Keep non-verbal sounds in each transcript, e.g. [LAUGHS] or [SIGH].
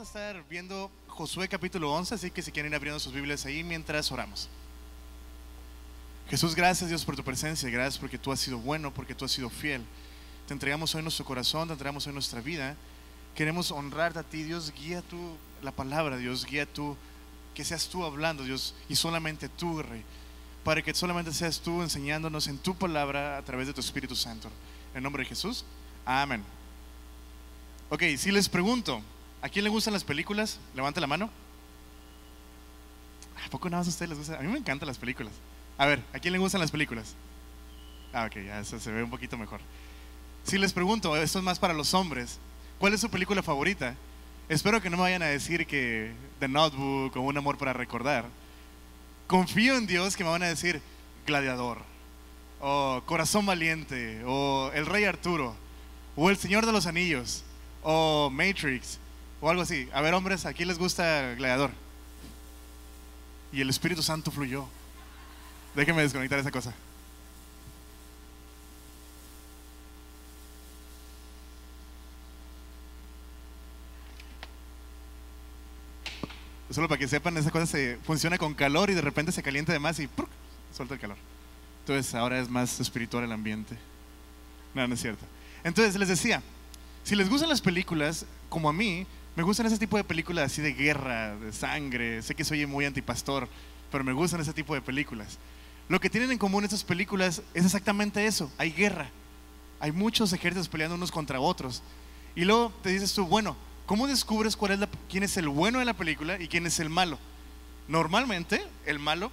a estar viendo Josué capítulo 11, así que si quieren ir abriendo sus Biblias ahí mientras oramos. Jesús, gracias Dios por tu presencia, gracias porque tú has sido bueno, porque tú has sido fiel. Te entregamos hoy nuestro corazón, te entregamos hoy nuestra vida. Queremos honrarte a ti, Dios, guía tú la palabra, Dios, guía tú, que seas tú hablando, Dios, y solamente tú, Rey. Para que solamente seas tú enseñándonos en tu palabra a través de tu Espíritu Santo. En nombre de Jesús, amén. Ok, si les pregunto, ¿a quién le gustan las películas? Levante la mano. ¿A poco nada más a ustedes les gustan? A mí me encantan las películas. A ver, ¿a quién le gustan las películas? Ah, ok, ya eso se ve un poquito mejor. Si les pregunto, esto es más para los hombres, ¿cuál es su película favorita? Espero que no me vayan a decir que The Notebook o Un Amor para Recordar. Confío en Dios que me van a decir Gladiador, o Corazón Valiente, o El Rey Arturo, o El Señor de los Anillos, o Matrix, o algo así. A ver, hombres, ¿a quién les gusta Gladiador? Y el Espíritu Santo fluyó. Déjenme desconectar esa cosa. Solo para que sepan, esa cosa se funciona con calor y de repente se calienta de más y ¡pruc! suelta el calor. Entonces ahora es más espiritual el ambiente. No, no es cierto. Entonces les decía, si les gustan las películas, como a mí, me gustan ese tipo de películas así de guerra, de sangre. Sé que soy muy antipastor, pero me gustan ese tipo de películas. Lo que tienen en común estas películas es exactamente eso, hay guerra. Hay muchos ejércitos peleando unos contra otros. Y luego te dices tú, bueno, ¿cómo descubres quién es el bueno de la película y quién es el malo? Normalmente, el malo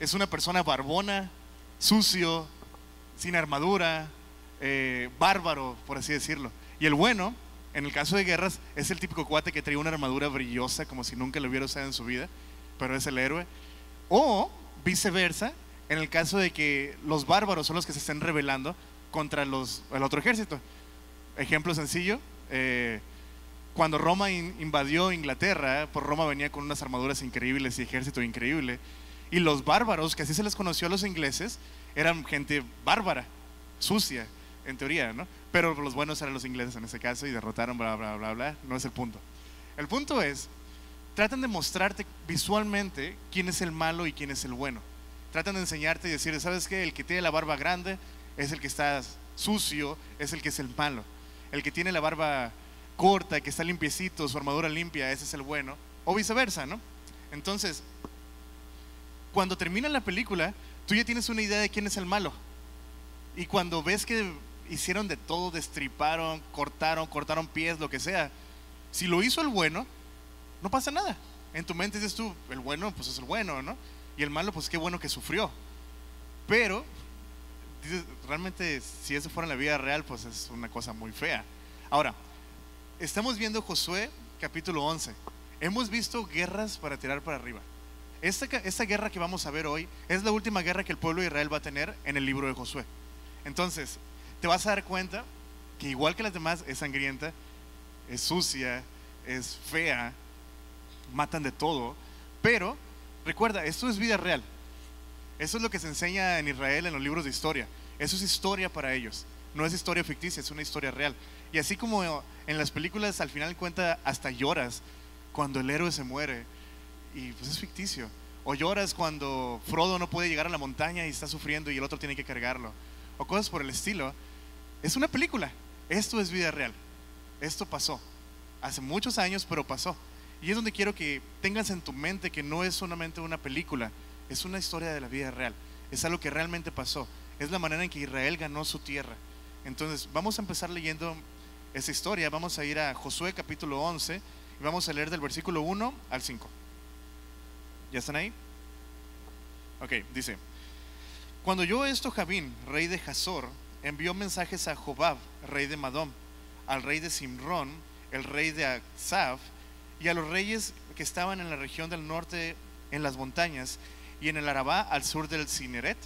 es una persona barbona, sucio, sin armadura, eh, bárbaro, por así decirlo. Y el bueno, en el caso de guerras, es el típico cuate que trae una armadura brillosa como si nunca lo hubiera usado en su vida, pero es el héroe. O viceversa, en el caso de que los bárbaros son los que se estén rebelando contra el otro ejército. Ejemplo sencillo, eh, cuando Roma invadió Inglaterra, por Roma venía con unas armaduras increíbles y ejército increíble, y los bárbaros, que así se les conoció a los ingleses, eran gente bárbara, sucia, en teoría, ¿no? Pero los buenos eran los ingleses en ese caso y derrotaron, bla, bla, bla, bla, no es el punto. El punto es, tratan de mostrarte visualmente quién es el malo y quién es el bueno tratan de enseñarte y decir, ¿sabes qué? El que tiene la barba grande es el que está sucio, es el que es el malo. El que tiene la barba corta, que está limpiecito, su armadura limpia, ese es el bueno. O viceversa, ¿no? Entonces, cuando termina la película, tú ya tienes una idea de quién es el malo. Y cuando ves que hicieron de todo, destriparon, cortaron, cortaron pies, lo que sea, si lo hizo el bueno, no pasa nada. En tu mente dices tú, el bueno, pues es el bueno, ¿no? Y el malo, pues qué bueno que sufrió. Pero, realmente, si eso fuera en la vida real, pues es una cosa muy fea. Ahora, estamos viendo Josué capítulo 11. Hemos visto guerras para tirar para arriba. Esta, esta guerra que vamos a ver hoy es la última guerra que el pueblo de Israel va a tener en el libro de Josué. Entonces, te vas a dar cuenta que igual que las demás es sangrienta, es sucia, es fea, matan de todo, pero Recuerda, esto es vida real. Eso es lo que se enseña en Israel en los libros de historia. Eso es historia para ellos. No es historia ficticia, es una historia real. Y así como en las películas al final cuenta hasta lloras cuando el héroe se muere y pues es ficticio. O lloras cuando Frodo no puede llegar a la montaña y está sufriendo y el otro tiene que cargarlo. O cosas por el estilo. Es una película. Esto es vida real. Esto pasó. Hace muchos años, pero pasó. Y es donde quiero que tengas en tu mente que no es solamente una película, es una historia de la vida real, es algo que realmente pasó, es la manera en que Israel ganó su tierra. Entonces, vamos a empezar leyendo esa historia, vamos a ir a Josué capítulo 11 y vamos a leer del versículo 1 al 5. ¿Ya están ahí? Ok, dice, cuando yo esto Javín, rey de Hazor, envió mensajes a Jobab, rey de Madom, al rey de Simrón, el rey de Aksaf, y a los reyes que estaban en la región del norte en las montañas y en el Arabá al sur del Cineret,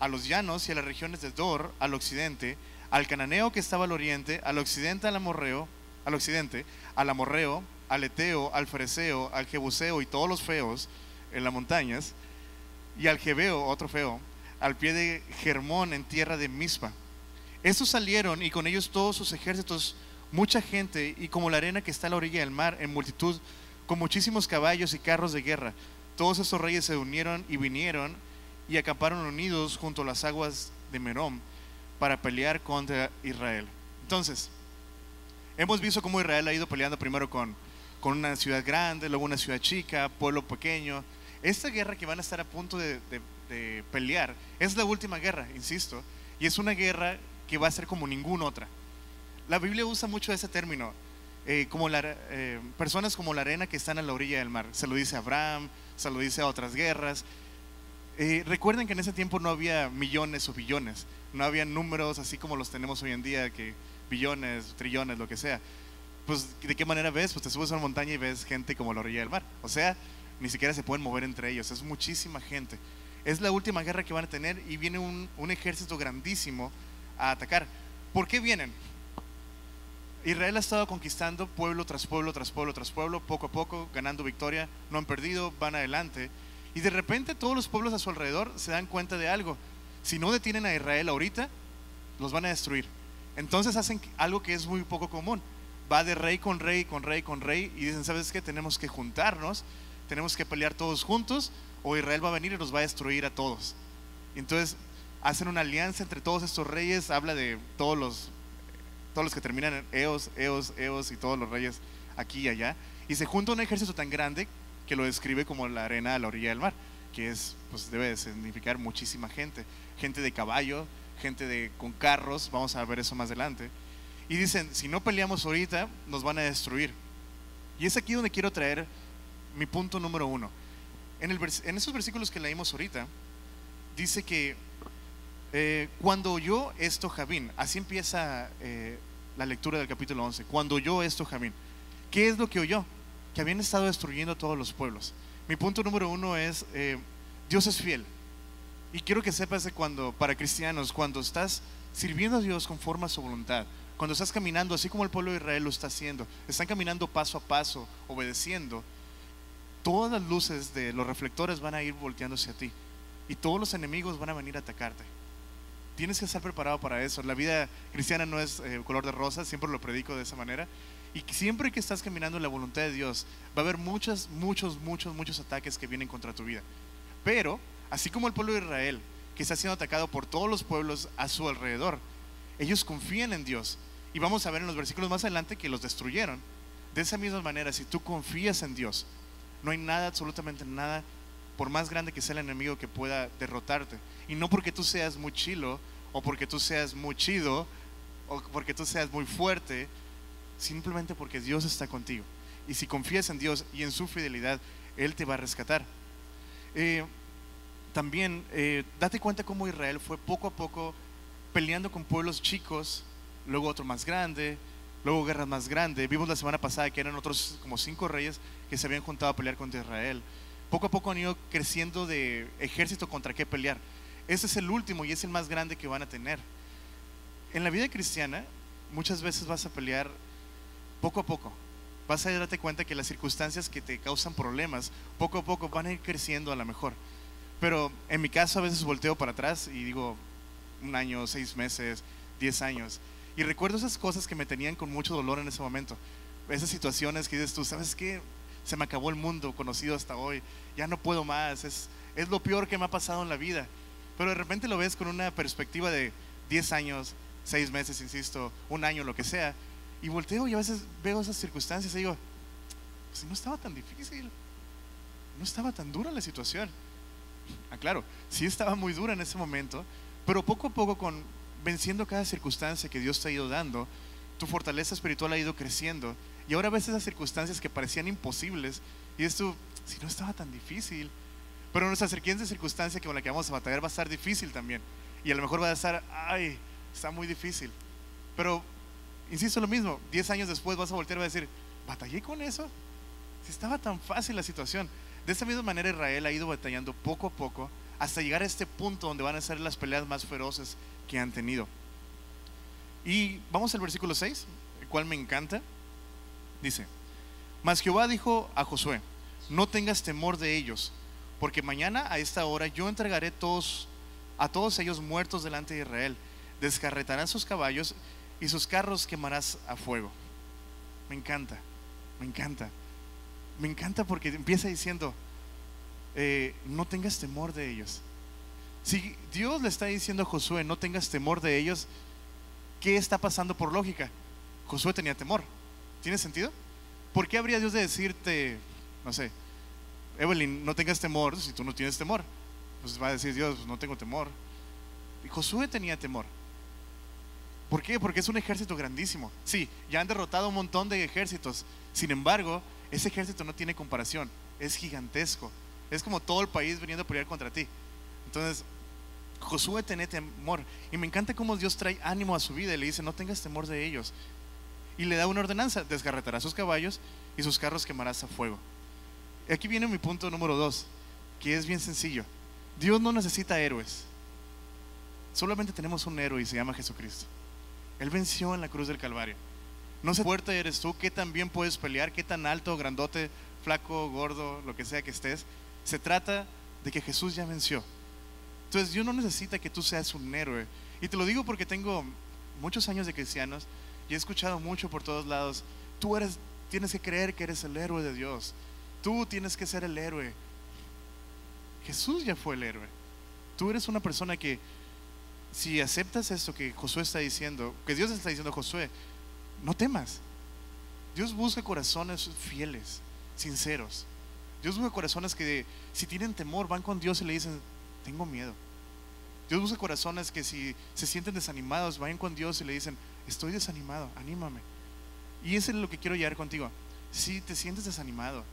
a los llanos y a las regiones de Dor al occidente, al cananeo que estaba al oriente, al occidente al amorreo, al occidente, al amorreo, al eteo, al fereceo, al jebuseo y todos los feos en las montañas, y al jebeo, otro feo, al pie de Germón en tierra de Mispa. Estos salieron y con ellos todos sus ejércitos mucha gente y como la arena que está a la orilla del mar en multitud, con muchísimos caballos y carros de guerra. Todos estos reyes se unieron y vinieron y acamparon unidos junto a las aguas de Merom para pelear contra Israel. Entonces, hemos visto cómo Israel ha ido peleando primero con, con una ciudad grande, luego una ciudad chica, pueblo pequeño. Esta guerra que van a estar a punto de pelear es la última guerra, insisto, y es una guerra que va a ser como ninguna otra. La Biblia usa mucho ese término, eh, como la, eh, personas como la arena que están a la orilla del mar. Se lo dice a Abraham, se lo dice a otras guerras. Eh, recuerden que en ese tiempo no había millones o billones, no había números así como los tenemos hoy en día, que billones, trillones, lo que sea. Pues, ¿de qué manera ves? Pues te subes a una montaña y ves gente como la orilla del mar. O sea, ni siquiera se pueden mover entre ellos, es muchísima gente. Es la última guerra que van a tener y viene un, un ejército grandísimo a atacar. ¿Por qué vienen? Israel ha estado conquistando pueblo tras pueblo, tras pueblo, tras pueblo, poco a poco, ganando victoria, no han perdido, van adelante. Y de repente todos los pueblos a su alrededor se dan cuenta de algo. Si no detienen a Israel ahorita, los van a destruir. Entonces hacen algo que es muy poco común. Va de rey con rey, con rey, con rey, y dicen, ¿sabes qué? Tenemos que juntarnos, tenemos que pelear todos juntos, o Israel va a venir y nos va a destruir a todos. Entonces hacen una alianza entre todos estos reyes, habla de todos los todos los que terminan en Eos, Eos, Eos y todos los reyes aquí y allá, y se junta un ejército tan grande que lo describe como la arena a la orilla del mar, que es, pues debe de significar muchísima gente, gente de caballo, gente de, con carros, vamos a ver eso más adelante, y dicen, si no peleamos ahorita, nos van a destruir. Y es aquí donde quiero traer mi punto número uno. En, el en esos versículos que leímos ahorita, dice que eh, cuando oyó esto Javín, así empieza eh, la lectura del capítulo 11, cuando oyó esto Javín, ¿qué es lo que oyó? Que habían estado destruyendo todos los pueblos. Mi punto número uno es, eh, Dios es fiel. Y quiero que sepas que cuando, para cristianos, cuando estás sirviendo a Dios conforme a su voluntad, cuando estás caminando así como el pueblo de Israel lo está haciendo, están caminando paso a paso, obedeciendo, todas las luces de los reflectores van a ir volteándose a ti y todos los enemigos van a venir a atacarte. Tienes que estar preparado para eso. La vida cristiana no es eh, color de rosa, siempre lo predico de esa manera. Y siempre que estás caminando en la voluntad de Dios, va a haber muchos, muchos, muchos, muchos ataques que vienen contra tu vida. Pero, así como el pueblo de Israel, que está siendo atacado por todos los pueblos a su alrededor, ellos confían en Dios. Y vamos a ver en los versículos más adelante que los destruyeron. De esa misma manera, si tú confías en Dios, no hay nada, absolutamente nada, por más grande que sea el enemigo que pueda derrotarte. Y no porque tú seas muy chilo, o porque tú seas muy chido, o porque tú seas muy fuerte, simplemente porque Dios está contigo. Y si confías en Dios y en su fidelidad, Él te va a rescatar. Eh, también eh, date cuenta cómo Israel fue poco a poco peleando con pueblos chicos, luego otro más grande, luego guerras más grandes. Vimos la semana pasada que eran otros como cinco reyes que se habían juntado a pelear contra Israel. Poco a poco han ido creciendo de ejército contra qué pelear. Ese es el último y es el más grande que van a tener. En la vida cristiana, muchas veces vas a pelear poco a poco. Vas a darte cuenta que las circunstancias que te causan problemas, poco a poco van a ir creciendo a lo mejor. Pero en mi caso a veces volteo para atrás y digo un año, seis meses, diez años. Y recuerdo esas cosas que me tenían con mucho dolor en ese momento. Esas situaciones que dices tú, ¿sabes qué? Se me acabó el mundo conocido hasta hoy. Ya no puedo más. Es, es lo peor que me ha pasado en la vida. Pero de repente lo ves con una perspectiva de 10 años, 6 meses, insisto, un año, lo que sea. Y volteo y a veces veo esas circunstancias y digo, pues no estaba tan difícil. No estaba tan dura la situación. Ah, claro, sí estaba muy dura en ese momento, pero poco a poco con venciendo cada circunstancia que Dios te ha ido dando, tu fortaleza espiritual ha ido creciendo. Y ahora ves esas circunstancias que parecían imposibles y es tú, si no estaba tan difícil. Pero nuestra siguiente circunstancia con la que vamos a batallar va a estar difícil también. Y a lo mejor va a estar, ay, está muy difícil. Pero, insisto lo mismo, 10 años después vas a voltear y vas a decir, ¿batallé con eso? Si estaba tan fácil la situación. De esa misma manera Israel ha ido batallando poco a poco hasta llegar a este punto donde van a ser las peleas más feroces que han tenido. Y vamos al versículo 6, el cual me encanta. Dice, mas Jehová dijo a Josué, no tengas temor de ellos, porque mañana a esta hora yo entregaré todos, a todos ellos muertos delante de Israel. Descarretarán sus caballos y sus carros quemarás a fuego. me encanta, me encanta. Me encanta porque empieza diciendo, eh, no tengas temor de ellos. Si Dios le está diciendo a Josué, no tengas temor de ellos, ¿qué está pasando por lógica? Josué tenía temor. ¿Tiene sentido? ¿Por qué habría Dios de decirte, no sé, Evelyn, no tengas temor si tú no tienes temor? Pues va a decir Dios, pues no tengo temor. Y Josué tenía temor. ¿Por qué? Porque es un ejército grandísimo. Sí, ya han derrotado un montón de ejércitos. Sin embargo, ese ejército no tiene comparación. Es gigantesco. Es como todo el país viniendo a pelear contra ti. Entonces, Josué tenía temor. Y me encanta cómo Dios trae ánimo a su vida y le dice, no tengas temor de ellos. Y le da una ordenanza, desgarretará sus caballos y sus carros quemarás a fuego. Y aquí viene mi punto número dos, que es bien sencillo. Dios no necesita héroes. Solamente tenemos un héroe y se llama Jesucristo. Él venció en la cruz del Calvario. No sé fuerte eres tú, qué tan bien puedes pelear, qué tan alto, grandote, flaco, gordo, lo que sea que estés. Se trata de que Jesús ya venció. Entonces Dios no necesita que tú seas un héroe. Y te lo digo porque tengo muchos años de cristianos y he escuchado mucho por todos lados. Tú eres, tienes que creer que eres el héroe de Dios. Tú tienes que ser el héroe. Jesús ya fue el héroe. Tú eres una persona que si aceptas esto que Josué está diciendo, que Dios está diciendo a Josué, no temas. Dios busca corazones fieles, sinceros. Dios busca corazones que si tienen temor van con Dios y le dicen, tengo miedo. Dios busca corazones que si se sienten desanimados vayan con Dios y le dicen, estoy desanimado, anímame. Y eso es lo que quiero llegar contigo. Si te sientes desanimado,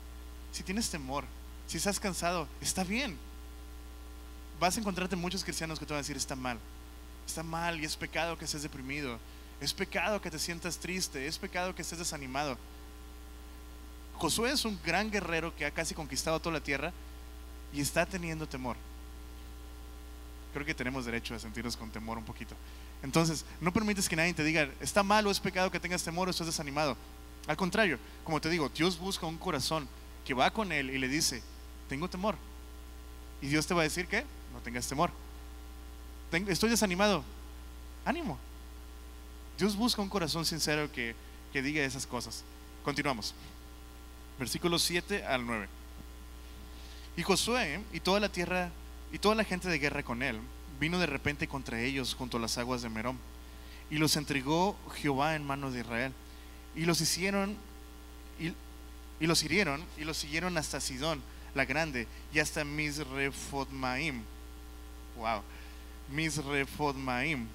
si tienes temor, si estás cansado, está bien. Vas a encontrarte muchos cristianos que te van a decir, está mal está mal y es pecado que estés deprimido. Es pecado que te sientas triste, es pecado que estés desanimado. Josué es un gran guerrero que ha casi conquistado toda la tierra y está teniendo temor. Creo que tenemos derecho a sentirnos con temor un poquito. Entonces, no permites que nadie te diga, está mal o es pecado que tengas temor o estés desanimado. Al contrario, como te digo, Dios busca un corazón que va con Él y le dice, tengo temor. Y Dios te va a decir que no tengas temor estoy desanimado. Ánimo. Dios busca un corazón sincero que, que diga esas cosas. Continuamos. Versículos 7 al 9. Y Josué y toda la tierra y toda la gente de guerra con él vino de repente contra ellos junto a las aguas de Merón y los entregó Jehová en manos de Israel y los hicieron y, y los hirieron y los siguieron hasta Sidón la grande y hasta Misrefotmaim. Wow. Misrefodmaim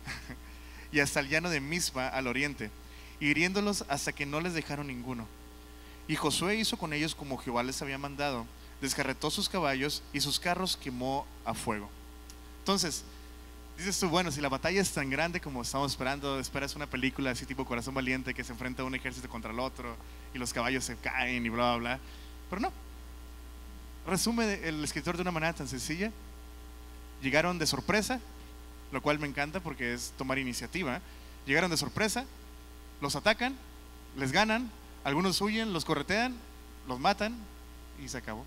[LAUGHS] y hasta el llano de Misba al oriente, hiriéndolos hasta que no les dejaron ninguno. Y Josué hizo con ellos como Jehová les había mandado, descarretó sus caballos y sus carros quemó a fuego. Entonces, dices tú, bueno, si la batalla es tan grande como estamos esperando, esperas una película así tipo Corazón Valiente que se enfrenta a un ejército contra el otro y los caballos se caen y bla, bla, bla. Pero no. Resume el escritor de una manera tan sencilla. Llegaron de sorpresa, lo cual me encanta porque es tomar iniciativa. Llegaron de sorpresa, los atacan, les ganan, algunos huyen, los corretean, los matan y se acabó.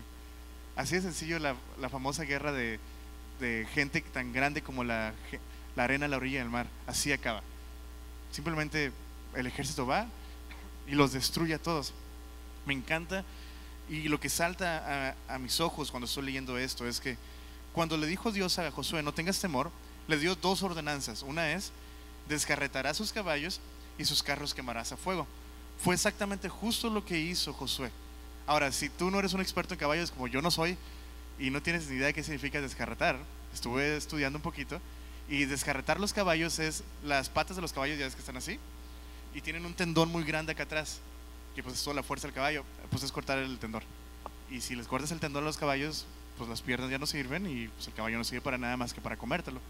[LAUGHS] Así de sencillo la, famosa guerra de, gente tan grande como la, la arena a la orilla del mar. Así acaba. Simplemente el ejército va y los destruye a todos. Me encanta y lo que salta a, a mis ojos cuando estoy leyendo esto es que cuando le dijo Dios a Josué, no tengas temor, le dio dos ordenanzas. Una es, descarretarás sus caballos y sus carros quemarás a fuego. Fue exactamente justo lo que hizo Josué. Ahora, si tú no eres un experto en caballos como yo no soy y no tienes ni idea de qué significa descarretar, estuve estudiando un poquito y descarretar los caballos es las patas de los caballos ya ves que están así y tienen un tendón muy grande acá atrás que pues es toda la fuerza del caballo, pues es cortar el tendón. Y si les cortas el tendón a los caballos, pues las piernas ya no sirven y pues el caballo no sirve para nada más que para comértelo.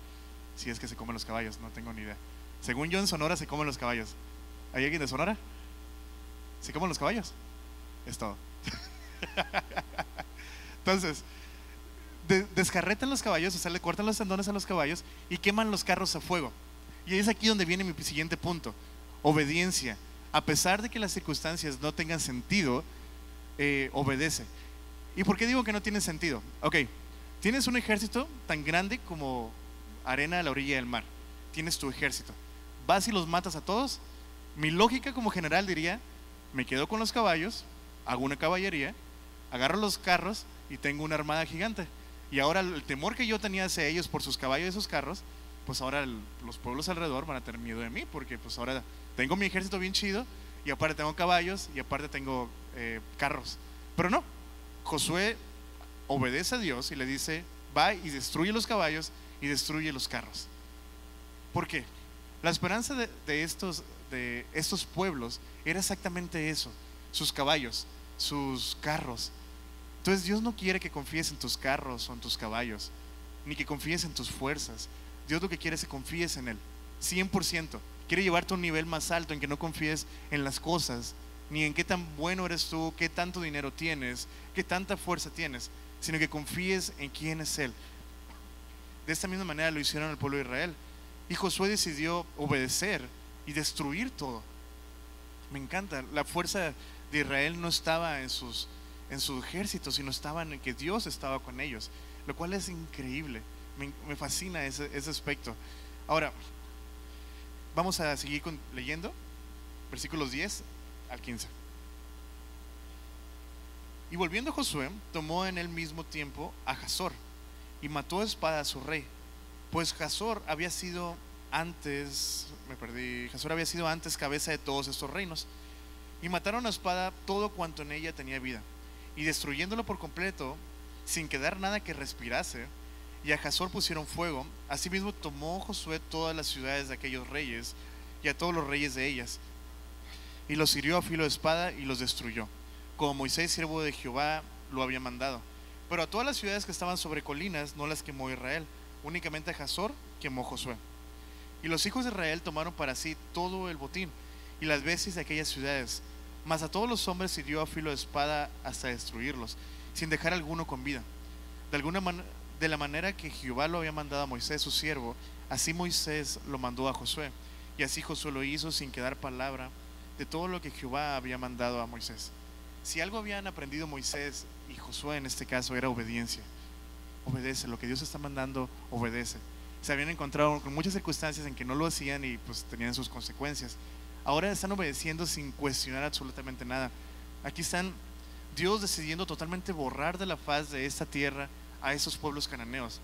Si es que se comen los caballos, no tengo ni idea. Según yo en Sonora se comen los caballos. ¿Hay alguien de Sonora? ¿Se comen los caballos? Es todo. [LAUGHS] Entonces, descarretan los caballos, o sea, le cortan los tendones a los caballos y queman los carros a fuego. Y es aquí donde viene mi siguiente punto. Obediencia. A pesar de que las circunstancias no tengan sentido, eh, obedece. ¿Y por qué digo que no tiene sentido? Ok, tienes un ejército tan grande como arena a la orilla del mar. Tienes tu ejército. Vas y los matas a todos. Mi lógica como general diría, me quedo con los caballos, hago una caballería, agarro los carros y tengo una armada gigante. Y ahora el temor que yo tenía hacia ellos por sus caballos y sus carros, pues ahora los pueblos alrededor van a tener miedo de mí, porque pues ahora tengo mi ejército bien chido y aparte tengo caballos y aparte tengo eh, carros. Pero no, Josué obedece a Dios y le dice, va y destruye los caballos y destruye los carros. ¿Por qué? La esperanza de, estos, de estos pueblos era exactamente eso, sus caballos, sus carros. Entonces Dios no quiere que confíes en tus carros o en tus caballos, ni que confíes en tus fuerzas. Dios lo que quiere es que confíes en Él, 100%. Quiere llevarte a un nivel más alto en que no confíes en las cosas, ni en qué tan bueno eres tú, qué tanto dinero tienes, qué tanta fuerza tienes, sino que confíes en quién es Él. De esta misma manera lo hicieron el pueblo de Israel. Y Josué decidió obedecer y destruir todo. Me encanta, la fuerza de Israel no estaba en, sus, en su ejército, sino estaba en que Dios estaba con ellos, lo cual es increíble. Me, fascina ese, aspecto. Ahora, vamos a seguir leyendo versículos 10 al 15. Y volviendo Josué, tomó en el mismo tiempo a Jazor y mató a espada a su rey, pues Jazor había sido antes, me perdí, Jazor había sido antes cabeza de todos estos reinos. Y mataron a espada todo cuanto en ella tenía vida, y destruyéndolo por completo, sin quedar nada que respirase, y a Jazor pusieron fuego. Asimismo tomó Josué todas las ciudades de aquellos reyes, y a todos los reyes de ellas, y los hirió a filo de espada y los destruyó, como Moisés, siervo de Jehová, lo había mandado. Pero a todas las ciudades que estaban sobre colinas no las quemó Israel, únicamente a Jazor quemó Josué. Y los hijos de Israel tomaron para sí todo el botín y las bestias de aquellas ciudades, mas a todos los hombres hirió a filo de espada hasta destruirlos, sin dejar alguno con vida. De, alguna de la manera que Jehová lo había mandado a Moisés, su siervo, así Moisés lo mandó a Josué. Y así Josué lo hizo sin quedar palabra de todo lo que Jehová había mandado a Moisés. Si algo habían aprendido Moisés y Josué en este caso era obediencia. Obedece, lo que Dios está mandando, obedece. Se habían encontrado con muchas circunstancias en que no lo hacían y pues tenían sus consecuencias. Ahora están obedeciendo sin cuestionar absolutamente nada. Aquí están Dios decidiendo totalmente borrar de la faz de esta tierra a esos pueblos cananeos.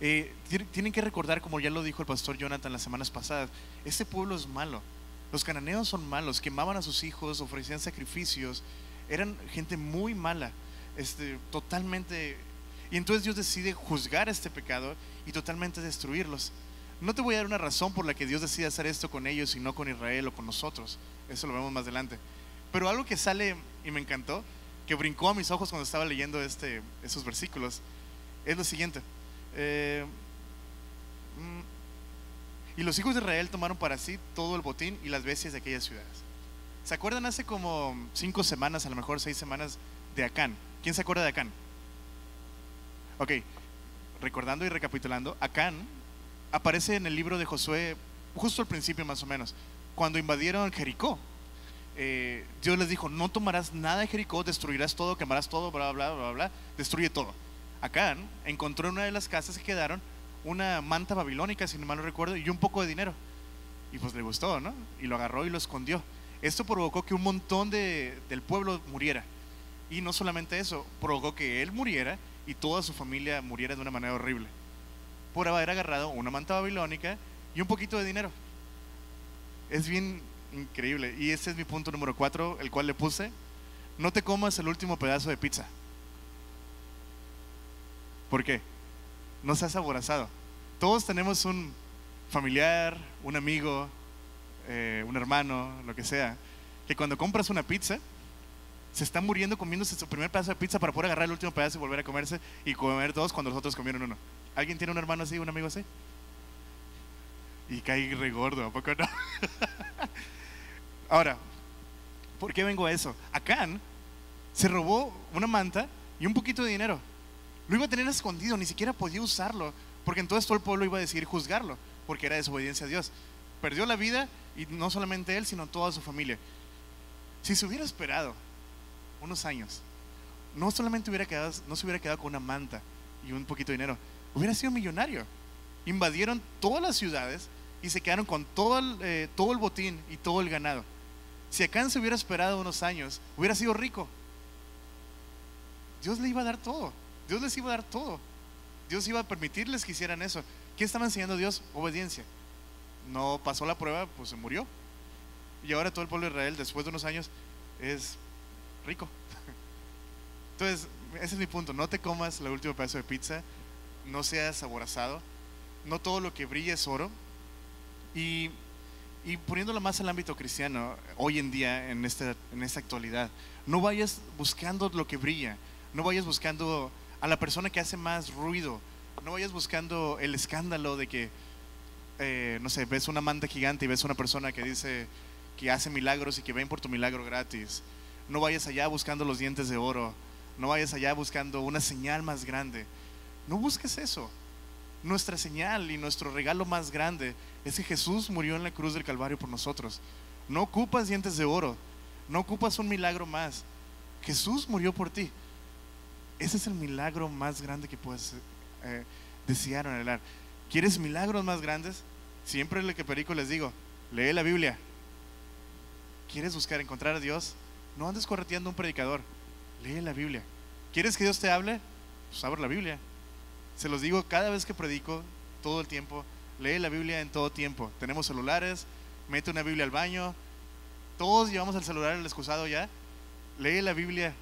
Eh, tienen que recordar, como ya lo dijo el pastor Jonathan las semanas pasadas, este pueblo es malo los cananeos son malos, quemaban a sus hijos, ofrecían sacrificios, eran gente muy mala, este, totalmente. Y entonces Dios decide juzgar este pecado y totalmente destruirlos. No te voy a dar una razón por la que Dios decide hacer esto con ellos y no con Israel o con nosotros. Eso lo vemos más adelante. Pero algo que sale y me encantó, que brincó a mis ojos cuando estaba leyendo este, esos versículos, es lo siguiente. Eh, mm, y los hijos de Israel tomaron para sí todo el botín y las bestias de aquellas ciudades. ¿Se acuerdan hace como cinco semanas, a lo mejor seis semanas, de Acán? ¿Quién se acuerda de Acán? Ok, recordando y recapitulando, Acán aparece en el libro de Josué justo al principio más o menos, cuando invadieron Jericó. Eh, Dios les dijo, no tomarás nada de Jericó, destruirás todo, quemarás todo, bla, bla, bla, bla, destruye todo. Acán encontró en una de las casas que quedaron una manta babilónica, si no mal no recuerdo, y un poco de dinero. Y pues le gustó, ¿no? Y lo agarró y lo escondió. Esto provocó que un montón de, del pueblo muriera. Y no solamente eso, provocó que él muriera y toda su familia muriera de una manera horrible. Por haber agarrado una manta babilónica y un poquito de dinero. Es bien increíble. Y ese es mi punto número cuatro, el cual le puse. No te comas el último pedazo de pizza. ¿Por qué? no seas aborazado. Todos tenemos un familiar, un amigo, eh, un hermano, lo que sea, que cuando compras una pizza, se está muriendo comiéndose su primer pedazo de pizza para poder agarrar el último pedazo y volver a comerse y comer dos cuando los otros comieron uno. ¿Alguien tiene un hermano así, un amigo así? Y cae regordo, ¿a poco no? [LAUGHS] Ahora, ¿por qué vengo a eso? Acán se robó una manta y un poquito de dinero. Lo iba a tener escondido, ni siquiera podía usarlo, porque entonces todo el pueblo iba a decidir juzgarlo, porque era desobediencia a Dios. Perdió la vida y no solamente él, sino toda su familia. Si se hubiera esperado unos años, no solamente hubiera quedado, no se hubiera quedado con una manta y un poquito de dinero, hubiera sido millonario. Invadieron todas las ciudades y se quedaron con todo el, eh, todo el botín y todo el ganado. Si Acán se hubiera esperado unos años, hubiera sido rico. Dios le iba a dar todo. Dios les iba a dar todo. Dios iba a permitirles que hicieran eso. ¿Qué estaba enseñando Dios? Obediencia. No pasó la prueba, pues se murió. Y ahora todo el pueblo de Israel, después de unos años, es rico. [LAUGHS] Entonces, ese es mi punto. No te comas la última pedazo de pizza. No seas aborazado. No todo lo que brilla es oro. Y, y poniéndolo más al ámbito cristiano, hoy en día, en esta, en esta actualidad, no vayas buscando lo que brilla. No vayas buscando a la persona que hace más ruido. No vayas buscando el escándalo de que, eh, no sé, ves una manta gigante y ves una persona que dice que hace milagros y que ven por tu milagro gratis. No vayas allá buscando los dientes de oro. No vayas allá buscando una señal más grande. No busques eso. Nuestra señal y nuestro regalo más grande es que Jesús murió en la cruz del Calvario por nosotros. No ocupas dientes de oro. No ocupas un milagro más. Jesús murió por ti. Ese es el milagro más grande que puedes eh, desear o anhelar. ¿Quieres milagros más grandes? Siempre lo que Perico les digo, lee la Biblia. ¿Quieres buscar encontrar a Dios? No andes correteando un predicador. Lee la Biblia. ¿Quieres que Dios te hable? Pues la Biblia. Se los digo cada vez que predico, todo el tiempo. Lee la Biblia en todo tiempo. Tenemos celulares, mete una Biblia al baño. Todos llevamos el celular el excusado ya. Lee la Biblia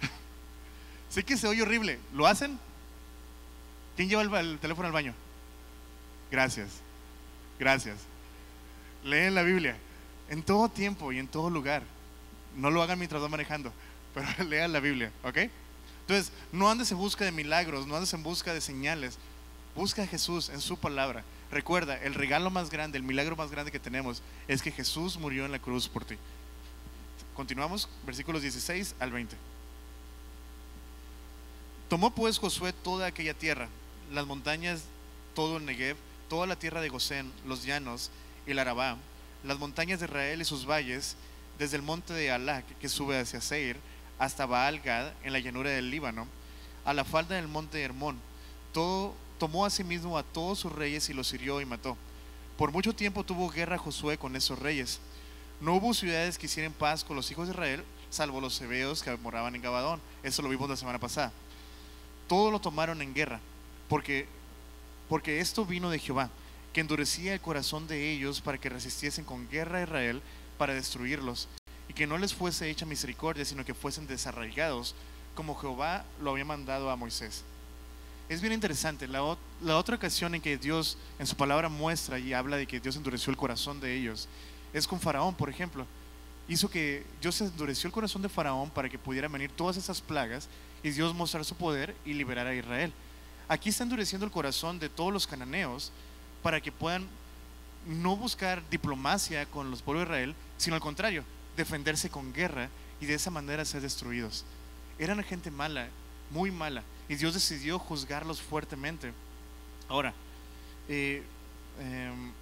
[LAUGHS] Sé que se oye horrible. ¿Lo hacen? ¿Quién lleva el, teléfono al baño? Gracias. Gracias. Leen la Biblia en todo tiempo y en todo lugar. No lo hagan mientras van manejando, [LAUGHS] pero lean la Biblia, ¿ok? Entonces, no andes en busca de milagros, no andes en busca de señales. Busca a Jesús en su palabra. Recuerda, el regalo más grande, el milagro más grande que tenemos es que Jesús murió en la cruz por ti. Continuamos, versículos 16 al 20. Tomó pues Josué toda aquella tierra, las montañas, todo el Negev, toda la tierra de Gosén, los llanos, el Arabá, las montañas de Israel y sus valles, desde el monte de Alac, que sube hacia Seir, hasta Baal Gad, en la llanura del Líbano, a la falda del monte Hermón. Todo, tomó asimismo a todos sus reyes y los hirió y mató. Por mucho tiempo tuvo guerra Josué con esos reyes. No hubo ciudades que hicieran paz con los hijos de Israel, salvo los hebeos que moraban en Gabadón. Eso lo vimos la semana pasada todo lo tomaron en guerra, porque, porque esto vino de Jehová, que endurecía el corazón de ellos para que resistiesen con guerra a Israel para destruirlos, que no les fuese hecha misericordia, sino que fuesen desarraigados, como Jehová lo había mandado a Moisés. Es bien interesante, la, la otra ocasión en que Dios en su palabra muestra y habla de que Dios endureció el corazón de ellos, es con Faraón, por ejemplo. Hizo que Dios endureció el corazón de Faraón para que pudieran venir todas esas plagas y Dios mostrar su poder y liberar a Israel. Aquí está endureciendo el corazón de todos los cananeos para que puedan no buscar diplomacia con los pueblos de Israel, sino al contrario, defenderse con guerra y de esa manera ser destruidos. Eran gente mala, muy mala, y Dios decidió juzgarlos fuertemente. Ahora, eh, em,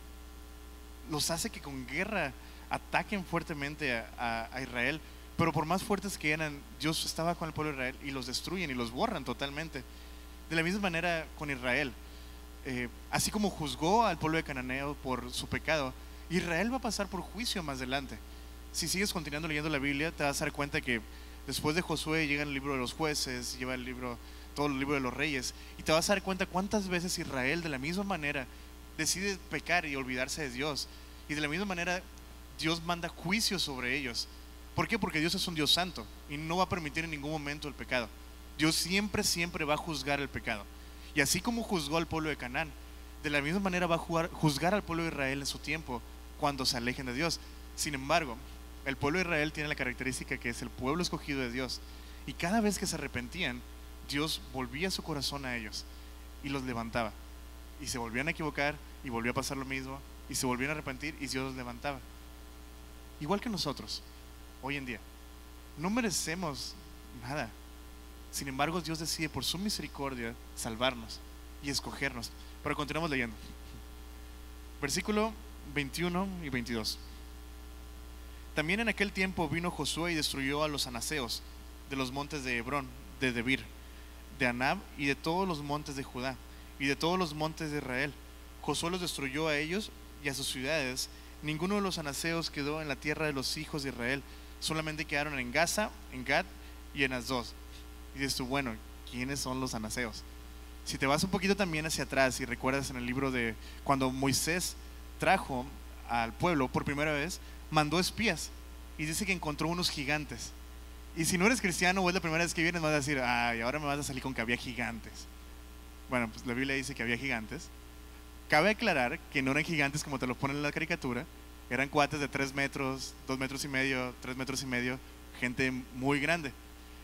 los hace que con guerra ataquen fuertemente a Israel pero por más fuertes que eran, Dios estaba con el pueblo de Israel y los destruyen y los borran totalmente. De la misma manera con Israel. Eh, así como juzgó al pueblo de Cananeo por su pecado, Israel va a pasar por juicio más adelante. Si sigues continuando leyendo la Biblia, te vas a dar cuenta que después de Josué llega el libro de los jueces, lleva el libro, todo el libro de los reyes, y te vas a dar cuenta cuántas veces Israel de la misma manera decide pecar y olvidarse de Dios. Y de la misma manera Dios manda juicio sobre ellos. ¿Por qué? Porque Dios es un Dios santo y no va a permitir en ningún momento el pecado. Dios siempre, siempre va a juzgar el pecado. Y así como juzgó al pueblo de Canaán, de la misma manera va a juzgar al pueblo de Israel en su tiempo cuando se alejen de Dios. Sin embargo, el pueblo de Israel tiene la característica que es el pueblo escogido de Dios. Y cada vez que se arrepentían, Dios volvía su corazón a ellos y los levantaba. Y se volvían a equivocar y volvía a pasar lo mismo. Y se volvían a arrepentir y Dios los levantaba. Igual que nosotros hoy en día. No merecemos nada. Sin embargo, Dios decide por su misericordia salvarnos y escogernos. Pero continuamos leyendo. Versículo 21 y 22. También en aquel tiempo vino Josué y destruyó a los anaseos de los montes de Hebrón, de Debir, de Anab y de todos los montes de Judá y de todos los montes de Israel. Josué los destruyó a ellos y a sus ciudades, ninguno de los anaseos quedó en la tierra de los hijos de Israel, solamente quedaron en Gaza, en Gad y en Asdod. Y dices tú, bueno, ¿quiénes son los anaseos? Si te vas un poquito también hacia atrás y recuerdas en el libro de cuando Moisés trajo al pueblo por primera vez, mandó espías y dice que encontró unos gigantes. Y si no eres cristiano o es la primera vez que vienes, vas a decir, ay, ahora me vas a salir con que había gigantes. Bueno, pues la Biblia dice que había gigantes. Cabe aclarar que no eran gigantes como te lo ponen en la caricatura, eran cuates de 3 metros, 2 metros y medio, 3 metros y medio, gente muy grande.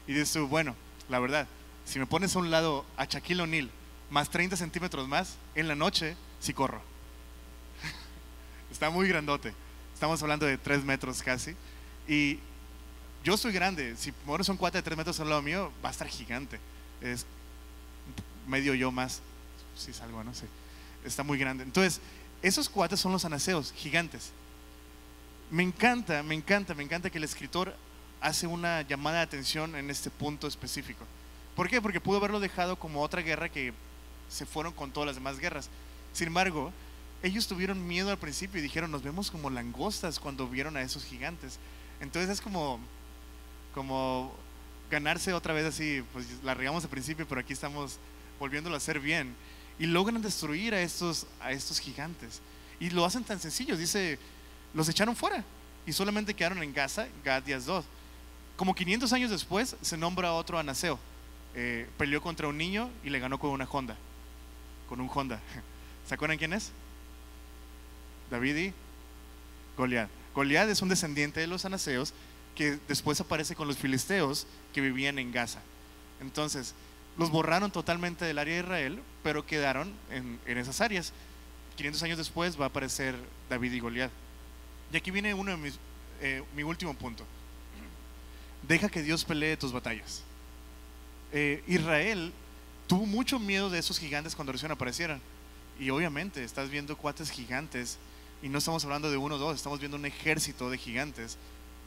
Y dices tú, bueno, la verdad, si me pones a un lado a Shaquille O'Neal más 30 centímetros más, en la noche sí corro. [LAUGHS] Está muy grandote. Estamos hablando de 3 metros casi. Y yo soy grande. Si pones un cuate de 3 metros al lado mío, va a estar gigante. Es medio yo más. Si salgo, no sé. Está muy grande. Entonces, esos cuates son los anaseos, gigantes. Me encanta, me encanta, me encanta que el escritor hace una llamada de atención en este punto específico. ¿Por qué? Porque pudo haberlo dejado como otra guerra que se fueron con todas las demás guerras. Sin embargo, ellos tuvieron miedo al principio y dijeron, nos vemos como langostas cuando vieron a esos gigantes. Entonces es como, como ganarse otra vez así, pues la regamos al principio, pero aquí estamos volviéndolo a hacer bien. Y logran destruir a estos, a estos gigantes. Y lo hacen tan sencillo, dice, los echaron fuera y solamente quedaron en Gaza, Gad y Asdod. Como 500 años después se nombra otro Anaseo. Eh, peleó contra un niño y le ganó con una Honda. Con un Honda. [LAUGHS] ¿Se acuerdan quién es? David y Goliat. Goliat es un descendiente de los anaseos que después aparece con los filisteos que vivían en Gaza. Entonces, los borraron totalmente del área de Israel, pero quedaron en, esas áreas. 500 años después va a aparecer David y Goliat. Y aquí viene uno de mis, eh, mi último punto. Deja que Dios pelee tus batallas. Eh, Israel tuvo mucho miedo de esos gigantes cuando recién aparecieron. Y obviamente estás viendo cuates gigantes y no estamos hablando de uno o dos, estamos viendo un ejército de gigantes.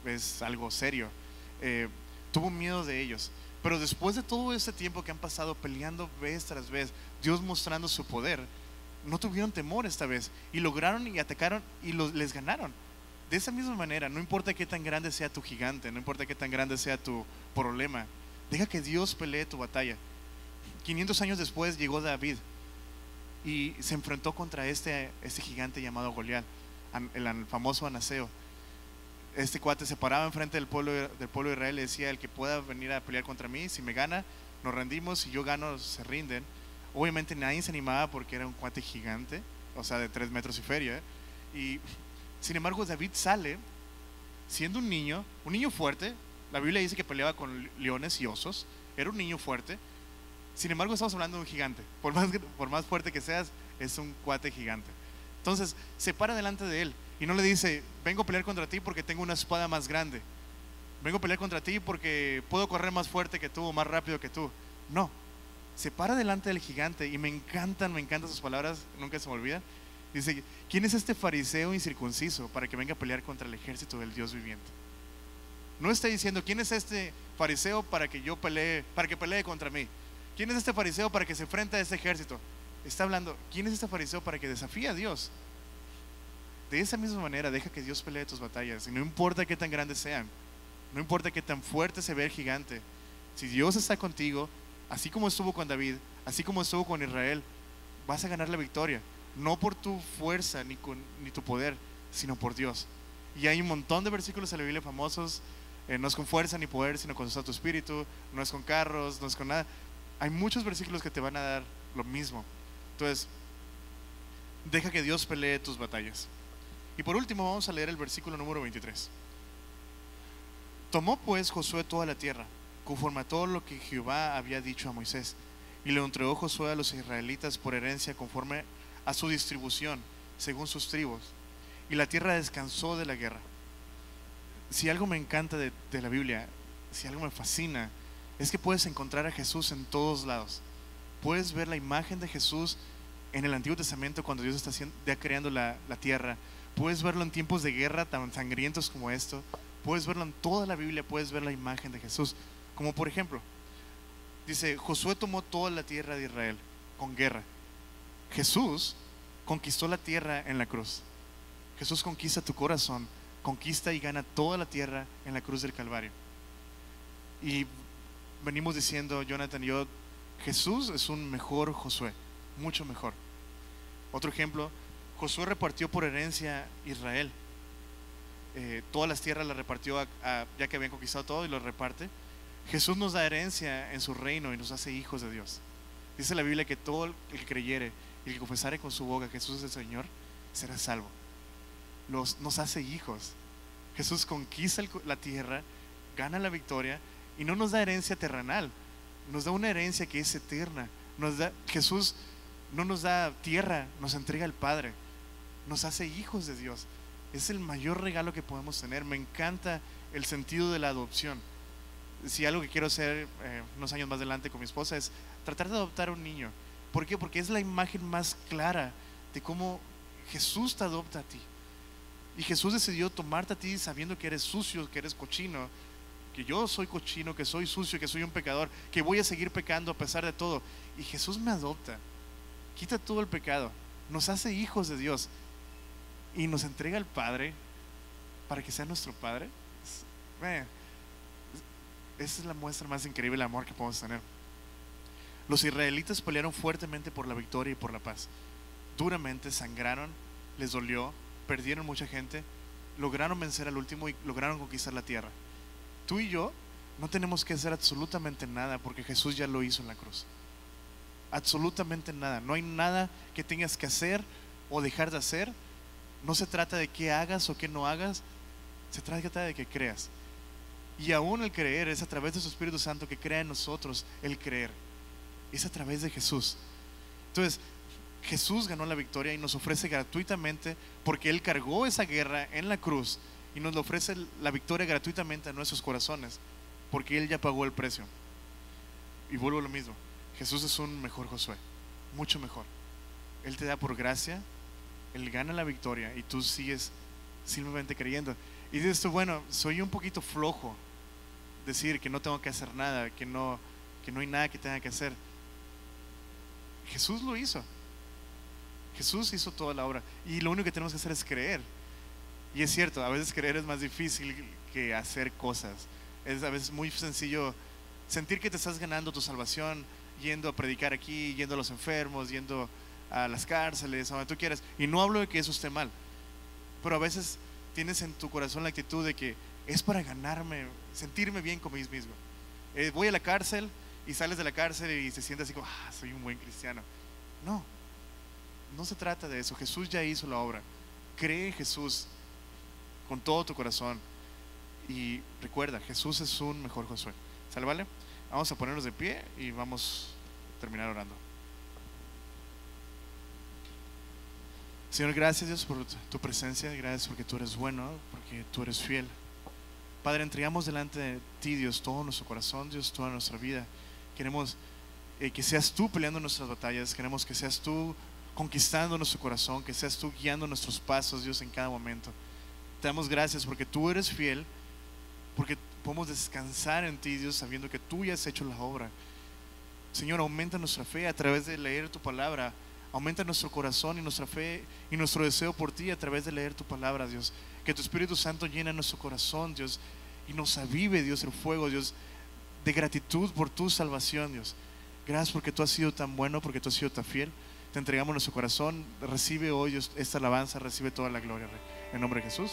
Es algo serio. Eh, tuvo miedo de ellos. Pero después de todo ese tiempo que han pasado peleando vez tras vez, Dios mostrando su poder, no tuvieron temor esta vez y lograron y atacaron y les ganaron. De esa misma manera, no importa qué tan grande sea tu gigante, no importa qué tan grande sea tu problema, deja que Dios pelee tu batalla. 500 años después llegó David y se enfrentó contra este, este gigante llamado Goliat, el famoso Anaseo. Este cuate se paraba enfrente del pueblo, del pueblo de Israel y decía, el que pueda venir a pelear contra mí, si me gana, nos rendimos, si yo gano, se rinden. Obviamente nadie se animaba porque era un cuate gigante, o sea, de tres metros y feria. Y sin embargo, David sale siendo un niño, un niño fuerte. La Biblia dice que peleaba con leones y osos. Era un niño fuerte. Sin embargo, estamos hablando de un gigante. Por más, por más fuerte que seas, es un cuate gigante. Entonces, se para delante de él y no le dice, vengo a pelear contra ti porque tengo una espada más grande. Vengo a pelear contra ti porque puedo correr más fuerte que tú o más rápido que tú. No, se para delante del gigante y me encantan, me encantan sus palabras, nunca se me olvidan. Dice, ¿quién es este fariseo incircunciso para que venga a pelear contra el ejército del Dios viviente? No está diciendo, ¿quién es este fariseo para que yo pelee, para que pelee contra mí? ¿Quién es este fariseo para que se enfrente a este ejército? Está hablando, ¿quién es este fariseo para que desafíe a Dios? De esa misma manera, deja que Dios pelee tus batallas. Y no importa qué tan grandes sean, no importa qué tan fuerte se ve el gigante, si Dios está contigo, así como estuvo con David, así como estuvo con Israel, vas a ganar la victoria no por tu fuerza ni, con, ni tu poder, sino por Dios. Y hay un montón de versículos en la Biblia famosos, eh, no es con fuerza ni poder, sino con tu espíritu, no es con carros, no es con nada. Hay muchos versículos que te van a dar lo mismo. Entonces, deja que Dios pelee tus batallas. Y por último vamos a leer el versículo número 23. Tomó pues Josué toda la tierra, conforme a todo lo que Jehová había dicho a Moisés, y le entregó Josué a los israelitas por herencia conforme a su distribución según sus tribus. Y la tierra descansó de la guerra. Si algo me encanta de, la Biblia, si algo me fascina, es que puedes encontrar a Jesús en todos lados. Puedes ver la imagen de Jesús en el Antiguo Testamento cuando Dios está creando la, la, tierra. Puedes verlo en tiempos de guerra tan sangrientos como esto. Puedes verlo en toda la Biblia, puedes ver la imagen de Jesús. Como por ejemplo, dice, Josué tomó toda la tierra de Israel con guerra. Jesús conquistó la tierra en la cruz. Jesús conquista tu corazón, conquista y gana toda la tierra en la cruz del Calvario. Y venimos diciendo, Jonathan y yo, Jesús es un mejor Josué, mucho mejor. Otro ejemplo, Josué repartió por herencia Israel. Eh, todas las tierras las repartió ya que habían conquistado todo y lo reparte. Jesús nos da herencia en su reino y nos hace hijos de Dios. Dice la Biblia que todo el que creyere y el que confesare con su boca que Jesús es el Señor, será salvo. Los, nos hace hijos. Jesús conquista la tierra, gana la victoria y no nos da herencia terrenal, nos da una herencia que es eterna. Nos da, Jesús no nos da tierra, nos entrega el Padre, nos hace hijos de Dios. Es el mayor regalo que podemos tener. Me encanta el sentido de la adopción. Si algo que quiero hacer eh, unos años más adelante con mi esposa es tratar de adoptar a un niño. ¿Por qué? Porque es la imagen más clara de cómo Jesús te adopta a ti. Y Jesús decidió tomarte a ti sabiendo que eres sucio, que eres cochino, yo soy cochino, que soy sucio, que soy un pecador, que voy a seguir pecando a pesar de todo. Y Jesús me adopta, quita todo el pecado, nos hace hijos de Dios y nos entrega al Padre para que sea nuestro Padre. Esa es la muestra más increíble de amor que podemos tener. Los israelitas pelearon fuertemente por la victoria y por la paz. Duramente sangraron, les dolió, perdieron mucha gente, lograron vencer al último y lograron conquistar la tierra. Tú y yo no tenemos que hacer absolutamente nada porque Jesús ya lo hizo en la cruz. Absolutamente nada. No hay nada que tengas que hacer o dejar de hacer. No se trata de qué hagas o qué no hagas. Se trata de que creas. Y aún el creer es a través de su Espíritu Santo que crea en nosotros el creer. Es a través de Jesús. Entonces, Jesús ganó la victoria y nos ofrece gratuitamente porque Él cargó esa guerra en la cruz y nos ofrece la victoria gratuitamente a nuestros corazones, porque Él ya pagó el precio. Y vuelvo a lo mismo, Jesús es un mejor Josué, mucho mejor. Él te da por gracia, Él gana la victoria y tú sigues simplemente creyendo. Y dices tú, bueno, soy un poquito flojo decir que no tengo que hacer nada, que no, que no hay nada que tenga que hacer. Jesús lo hizo. Jesús hizo toda la obra. Y lo único que tenemos que hacer es creer. Y es cierto, a veces creer es más difícil que hacer cosas. Es a veces muy sencillo sentir que te estás ganando tu salvación yendo a predicar aquí, yendo a los enfermos, yendo a las cárceles, a donde tú quieras. Y no hablo de que eso esté mal, pero a veces tienes en tu corazón la actitud de que es para ganarme, sentirme bien conmigo mismo. Eh, voy a la cárcel y sales de la cárcel y se siente así como, ah, soy un buen cristiano. No, no se trata de eso. Jesús ya hizo la obra. Cree en Jesús, con todo tu corazón. Y recuerda, Jesús es un mejor Josué. ¿Sale, vale? Vamos a ponernos de pie y vamos a terminar orando. Señor, gracias Dios por tu presencia, gracias porque tú eres bueno, porque tú eres fiel. Padre, entregamos delante de ti, Dios, todo nuestro corazón, Dios, toda nuestra vida. Queremos eh, que seas tú peleando nuestras batallas, queremos que seas tú conquistando nuestro corazón, que seas tú guiando nuestros pasos, Dios, en cada momento. Te damos gracias porque tú eres fiel, porque podemos descansar en ti, Dios, sabiendo que tú ya has hecho la obra. Señor, aumenta nuestra fe a través de leer tu palabra. Aumenta nuestro corazón y nuestra fe y nuestro deseo por ti a través de leer tu palabra, Dios. Que tu Espíritu Santo llene nuestro corazón, Dios, y nos avive, Dios, el fuego, Dios, de gratitud por tu salvación, Dios. Gracias porque tú has sido tan bueno, porque tú has sido tan fiel. Te entregamos nuestro corazón. Recibe hoy esta alabanza, recibe toda la gloria, En nombre de Jesús.